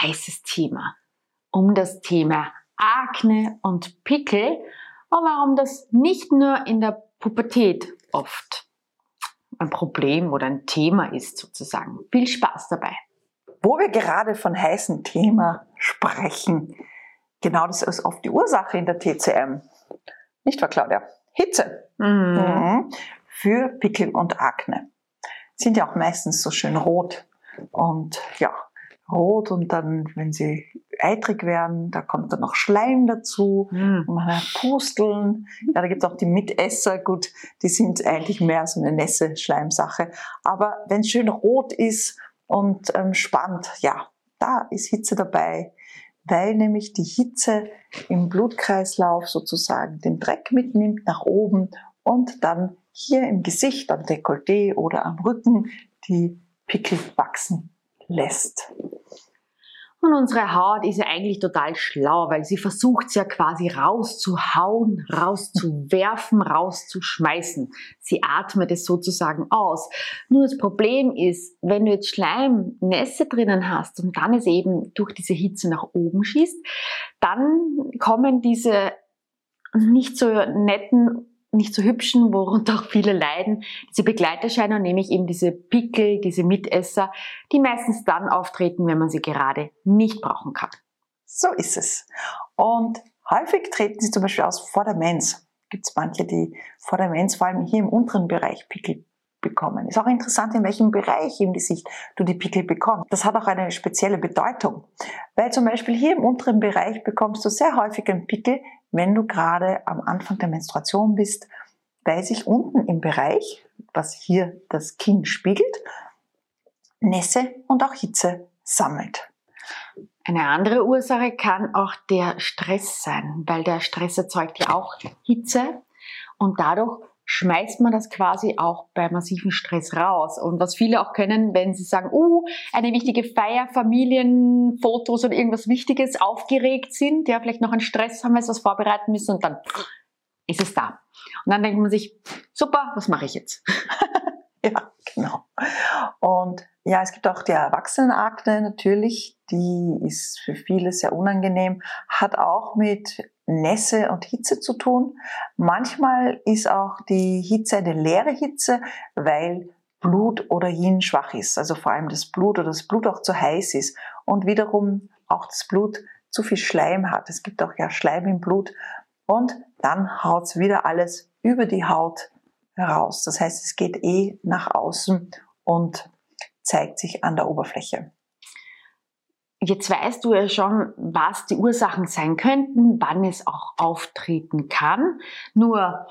heißes Thema. Um das Thema Akne und Pickel und warum das nicht nur in der Pubertät oft ein Problem oder ein Thema ist sozusagen. Viel Spaß dabei. Wo wir gerade von heißen Thema sprechen, genau das ist oft die Ursache in der TCM. Nicht wahr, Claudia? Hitze. Mhm. Mhm. Für Pickel und Akne sind ja auch meistens so schön rot. Und ja, rot und dann, wenn sie eitrig werden, da kommt dann noch Schleim dazu mhm. und man hat Pusteln. Ja, da gibt es auch die Mitesser, gut, die sind eigentlich mehr so eine nässe Schleimsache. Aber wenn es schön rot ist und ähm, spannend, ja, da ist Hitze dabei, weil nämlich die Hitze im Blutkreislauf sozusagen den Dreck mitnimmt nach oben und dann hier im Gesicht, am Dekolleté oder am Rücken die Pickel wachsen lässt. Und unsere Haut ist ja eigentlich total schlau, weil sie versucht es ja quasi rauszuhauen, rauszuwerfen, rauszuschmeißen. Sie atmet es sozusagen aus. Nur das Problem ist, wenn du jetzt Schleimnässe drinnen hast und dann es eben durch diese Hitze nach oben schießt, dann kommen diese nicht so netten nicht so hübschen, worunter auch viele leiden, diese Begleiterscheinungen, nämlich eben diese Pickel, diese Mitesser, die meistens dann auftreten, wenn man sie gerade nicht brauchen kann. So ist es. Und häufig treten sie zum Beispiel aus vor der Mens. Gibt es manche, die vor der Mens, vor allem hier im unteren Bereich, Pickel bekommen. Ist auch interessant, in welchem Bereich im Gesicht du die Pickel bekommst. Das hat auch eine spezielle Bedeutung, weil zum Beispiel hier im unteren Bereich bekommst du sehr häufig einen Pickel, wenn du gerade am Anfang der Menstruation bist, weil sich unten im Bereich, was hier das Kinn spiegelt, Nässe und auch Hitze sammelt. Eine andere Ursache kann auch der Stress sein, weil der Stress erzeugt ja auch Hitze und dadurch schmeißt man das quasi auch bei massiven Stress raus. Und was viele auch können, wenn sie sagen, uh, eine wichtige Feier, Familienfotos oder irgendwas Wichtiges aufgeregt sind, ja, vielleicht noch einen Stress haben, weil sie was vorbereiten müssen und dann ist es da. Und dann denkt man sich, super, was mache ich jetzt? ja, genau. Und ja, es gibt auch die Erwachsenenakne natürlich, die ist für viele sehr unangenehm, hat auch mit Nässe und Hitze zu tun. Manchmal ist auch die Hitze eine leere Hitze, weil Blut oder Yin schwach ist, also vor allem das Blut oder das Blut auch zu heiß ist und wiederum auch das Blut zu viel Schleim hat. Es gibt auch ja Schleim im Blut und dann haut es wieder alles über die Haut heraus. Das heißt, es geht eh nach außen und zeigt sich an der Oberfläche. Jetzt weißt du ja schon, was die Ursachen sein könnten, wann es auch auftreten kann. Nur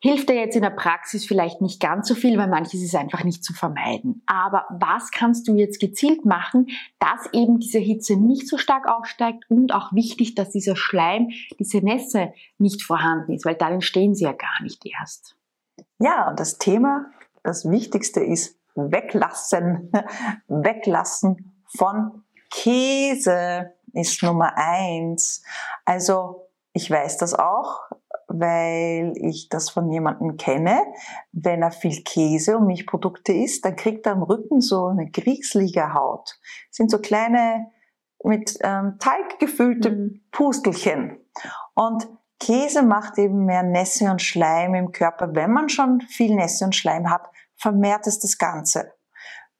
hilft dir jetzt in der Praxis vielleicht nicht ganz so viel, weil manches ist einfach nicht zu vermeiden. Aber was kannst du jetzt gezielt machen, dass eben diese Hitze nicht so stark aufsteigt und auch wichtig, dass dieser Schleim, diese Nässe nicht vorhanden ist, weil dann entstehen sie ja gar nicht erst. Ja, und das Thema, das Wichtigste ist weglassen, weglassen von Käse ist Nummer eins. Also ich weiß das auch, weil ich das von jemandem kenne. Wenn er viel Käse und Milchprodukte isst, dann kriegt er am Rücken so eine kriegslige Haut. Das sind so kleine mit ähm, Teig gefüllte mhm. Pustelchen. Und Käse macht eben mehr Nässe und Schleim im Körper. Wenn man schon viel Nässe und Schleim hat, vermehrt es das Ganze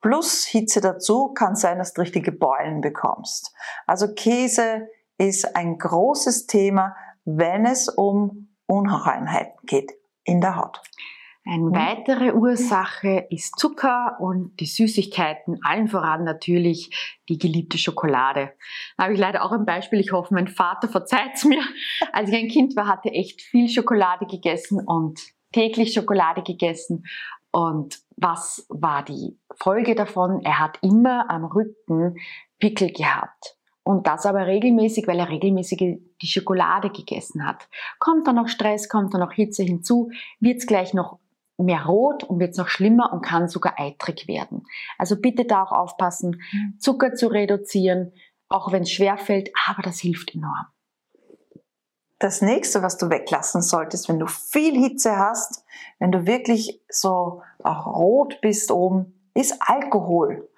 plus Hitze dazu, kann sein, dass du richtige Beulen bekommst. Also Käse ist ein großes Thema, wenn es um Unreinheiten geht in der Haut. Eine mhm. weitere Ursache ist Zucker und die Süßigkeiten, allen voran natürlich die geliebte Schokolade. Da habe ich leider auch ein Beispiel, ich hoffe, mein Vater verzeiht es mir. Als ich ein Kind war, hatte echt viel Schokolade gegessen und täglich Schokolade gegessen und was war die Folge davon? Er hat immer am Rücken Pickel gehabt. Und das aber regelmäßig, weil er regelmäßig die Schokolade gegessen hat. Kommt dann noch Stress, kommt dann noch Hitze hinzu, wird es gleich noch mehr rot und wird es noch schlimmer und kann sogar eitrig werden. Also bitte da auch aufpassen, mhm. Zucker zu reduzieren, auch wenn es schwerfällt, aber das hilft enorm. Das nächste, was du weglassen solltest, wenn du viel Hitze hast, wenn du wirklich so auch rot bist oben, ist Alkohol.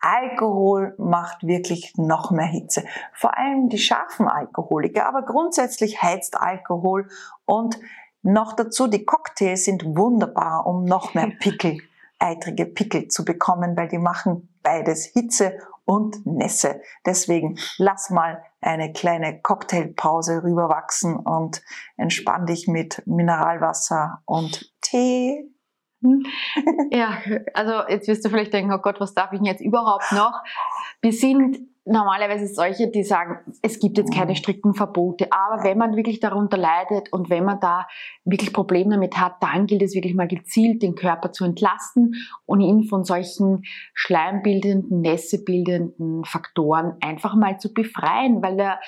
Alkohol macht wirklich noch mehr Hitze. Vor allem die scharfen Alkoholiker, aber grundsätzlich heizt Alkohol und noch dazu die Cocktails sind wunderbar, um noch mehr Pickel, eitrige Pickel zu bekommen, weil die machen beides Hitze und Nässe. Deswegen lass mal eine kleine Cocktailpause rüberwachsen und entspann dich mit Mineralwasser und Tee. Ja, also jetzt wirst du vielleicht denken, oh Gott, was darf ich denn jetzt überhaupt noch? Wir sind normalerweise solche, die sagen, es gibt jetzt keine mhm. strikten Verbote, aber wenn man wirklich darunter leidet und wenn man da wirklich Probleme damit hat, dann gilt es wirklich mal gezielt, den Körper zu entlasten und ihn von solchen schleimbildenden, nässebildenden Faktoren einfach mal zu befreien, weil der,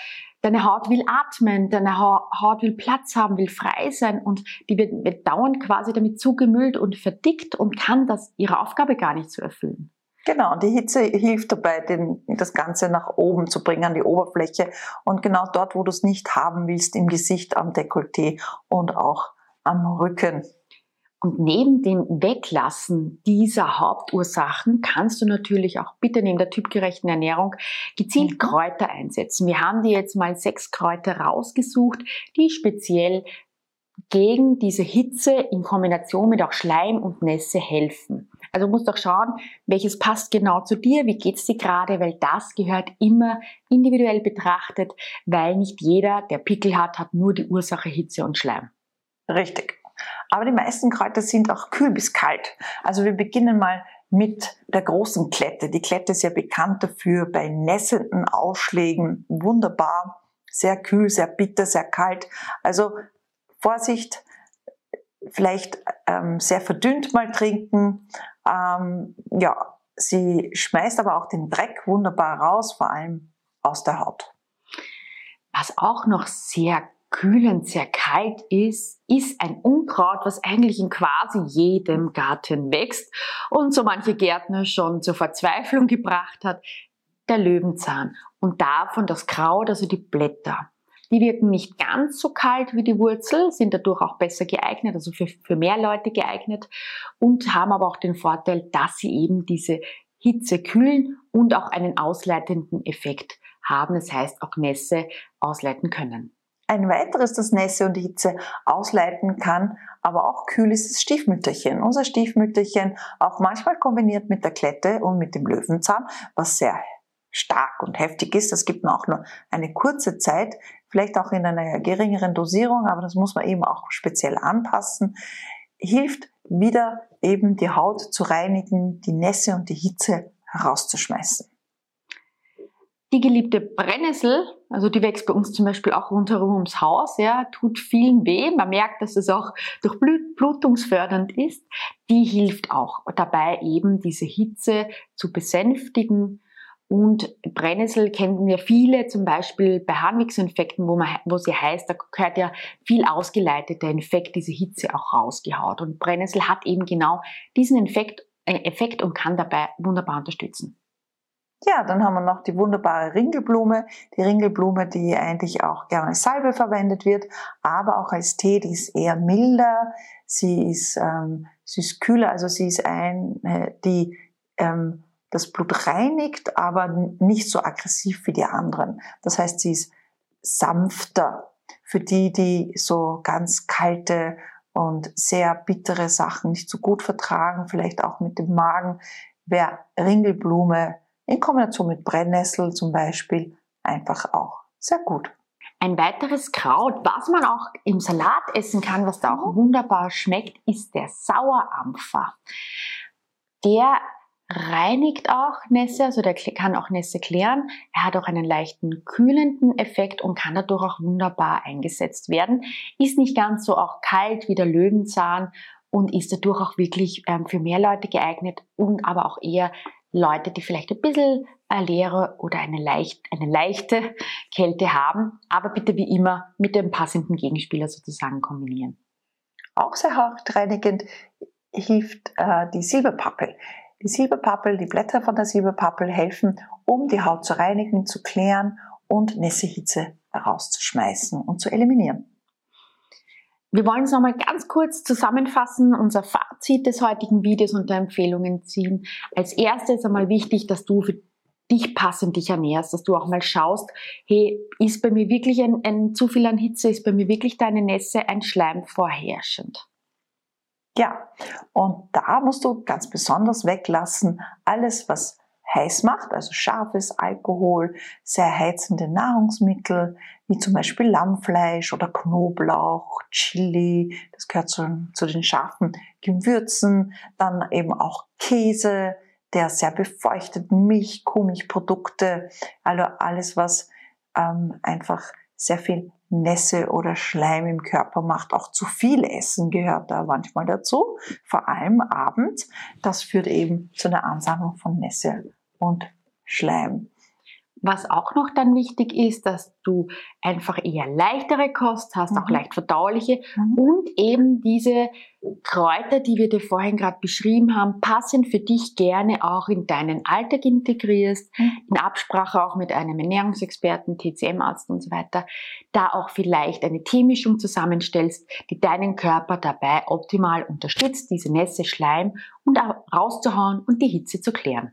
deine Haut will atmen, deine Haut will Platz haben, will frei sein und die wird, wird dauernd quasi damit zugemüllt und verdickt und kann das ihre Aufgabe gar nicht so erfüllen. Genau, und die Hitze hilft dabei, den, das Ganze nach oben zu bringen, an die Oberfläche. Und genau dort, wo du es nicht haben willst, im Gesicht, am Dekolleté und auch am Rücken. Und neben dem Weglassen dieser Hauptursachen kannst du natürlich auch bitte neben der typgerechten Ernährung gezielt mhm. Kräuter einsetzen. Wir haben dir jetzt mal sechs Kräuter rausgesucht, die speziell gegen diese Hitze in Kombination mit auch Schleim und Nässe helfen. Also musst auch schauen, welches passt genau zu dir, wie geht's dir gerade, weil das gehört immer individuell betrachtet, weil nicht jeder, der Pickel hat, hat nur die Ursache Hitze und Schleim. Richtig. Aber die meisten Kräuter sind auch kühl bis kalt. Also wir beginnen mal mit der großen Klette. Die Klette ist ja bekannt dafür bei nässenden Ausschlägen wunderbar, sehr kühl, sehr bitter, sehr kalt. Also Vorsicht, vielleicht ähm, sehr verdünnt mal trinken. Ähm, ja, sie schmeißt aber auch den Dreck wunderbar raus, vor allem aus der Haut. Was auch noch sehr kühlend, sehr kalt ist, ist ein Unkraut, was eigentlich in quasi jedem Garten wächst und so manche Gärtner schon zur Verzweiflung gebracht hat, der Löwenzahn. Und davon das Kraut, also die Blätter. Die wirken nicht ganz so kalt wie die Wurzel, sind dadurch auch besser geeignet, also für, für mehr Leute geeignet und haben aber auch den Vorteil, dass sie eben diese Hitze kühlen und auch einen ausleitenden Effekt haben. Das heißt, auch Nässe ausleiten können. Ein weiteres, das Nässe und Hitze ausleiten kann, aber auch kühl ist das Stiefmütterchen. Unser Stiefmütterchen, auch manchmal kombiniert mit der Klette und mit dem Löwenzahn, was sehr stark und heftig ist. Das gibt auch nur eine kurze Zeit, vielleicht auch in einer geringeren Dosierung, aber das muss man eben auch speziell anpassen. Hilft wieder eben die Haut zu reinigen, die Nässe und die Hitze herauszuschmeißen. Die geliebte Brennnessel, also die wächst bei uns zum Beispiel auch rundherum ums Haus, ja, tut vielen weh. Man merkt, dass es auch durchblutungsfördernd ist. Die hilft auch dabei, eben diese Hitze zu besänftigen, und Brennnessel kennen ja viele, zum Beispiel bei Harnwegsinfekten, wo, man, wo sie heißt, da gehört ja viel ausgeleiteter Infekt, diese Hitze auch rausgehaut. Und Brennnessel hat eben genau diesen Effekt, äh, Effekt und kann dabei wunderbar unterstützen. Ja, dann haben wir noch die wunderbare Ringelblume. Die Ringelblume, die eigentlich auch gerne als Salbe verwendet wird, aber auch als Tee, die ist eher milder, sie ist, ähm, sie ist kühler, also sie ist eine, die ähm, das Blut reinigt, aber nicht so aggressiv wie die anderen. Das heißt, sie ist sanfter für die, die so ganz kalte und sehr bittere Sachen nicht so gut vertragen, vielleicht auch mit dem Magen, wäre Ringelblume in Kombination mit Brennnessel zum Beispiel einfach auch sehr gut. Ein weiteres Kraut, was man auch im Salat essen kann, was da auch mhm. wunderbar schmeckt, ist der Sauerampfer. Der reinigt auch Nässe, also der kann auch Nässe klären. Er hat auch einen leichten kühlenden Effekt und kann dadurch auch wunderbar eingesetzt werden. Ist nicht ganz so auch kalt wie der Löwenzahn und ist dadurch auch wirklich ähm, für mehr Leute geeignet und aber auch eher Leute, die vielleicht ein bisschen eine leere oder eine, leicht, eine leichte Kälte haben, aber bitte wie immer mit dem passenden Gegenspieler sozusagen kombinieren. Auch sehr hauptreinigend hilft äh, die Silberpappel. Die Silberpappel, die Blätter von der Silberpappel helfen, um die Haut zu reinigen, zu klären und Nässehitze herauszuschmeißen und zu eliminieren. Wir wollen es nochmal ganz kurz zusammenfassen, unser Fazit des heutigen Videos und der Empfehlungen ziehen. Als erstes einmal wichtig, dass du für dich passend dich ernährst, dass du auch mal schaust, hey, ist bei mir wirklich ein, ein zu viel an Hitze, ist bei mir wirklich deine Nässe, ein Schleim vorherrschend? Ja, und da musst du ganz besonders weglassen, alles, was heiß macht, also scharfes Alkohol, sehr heizende Nahrungsmittel, wie zum Beispiel Lammfleisch oder Knoblauch, Chili, das gehört zu, zu den scharfen Gewürzen, dann eben auch Käse, der sehr befeuchtet, Milch, Kuhmilchprodukte, also alles, was ähm, einfach sehr viel Nässe oder Schleim im Körper macht. Auch zu viel Essen gehört da manchmal dazu, vor allem abends. Das führt eben zu einer Ansammlung von Nässe und Schleim. Was auch noch dann wichtig ist, dass du einfach eher leichtere Kost hast, mhm. auch leicht verdauliche mhm. und eben diese Kräuter, die wir dir vorhin gerade beschrieben haben, passen für dich gerne auch in deinen Alltag integrierst, mhm. in Absprache auch mit einem Ernährungsexperten, TCM-Arzt und so weiter, da auch vielleicht eine Teemischung zusammenstellst, die deinen Körper dabei optimal unterstützt, diese Nässe, Schleim und rauszuhauen und die Hitze zu klären.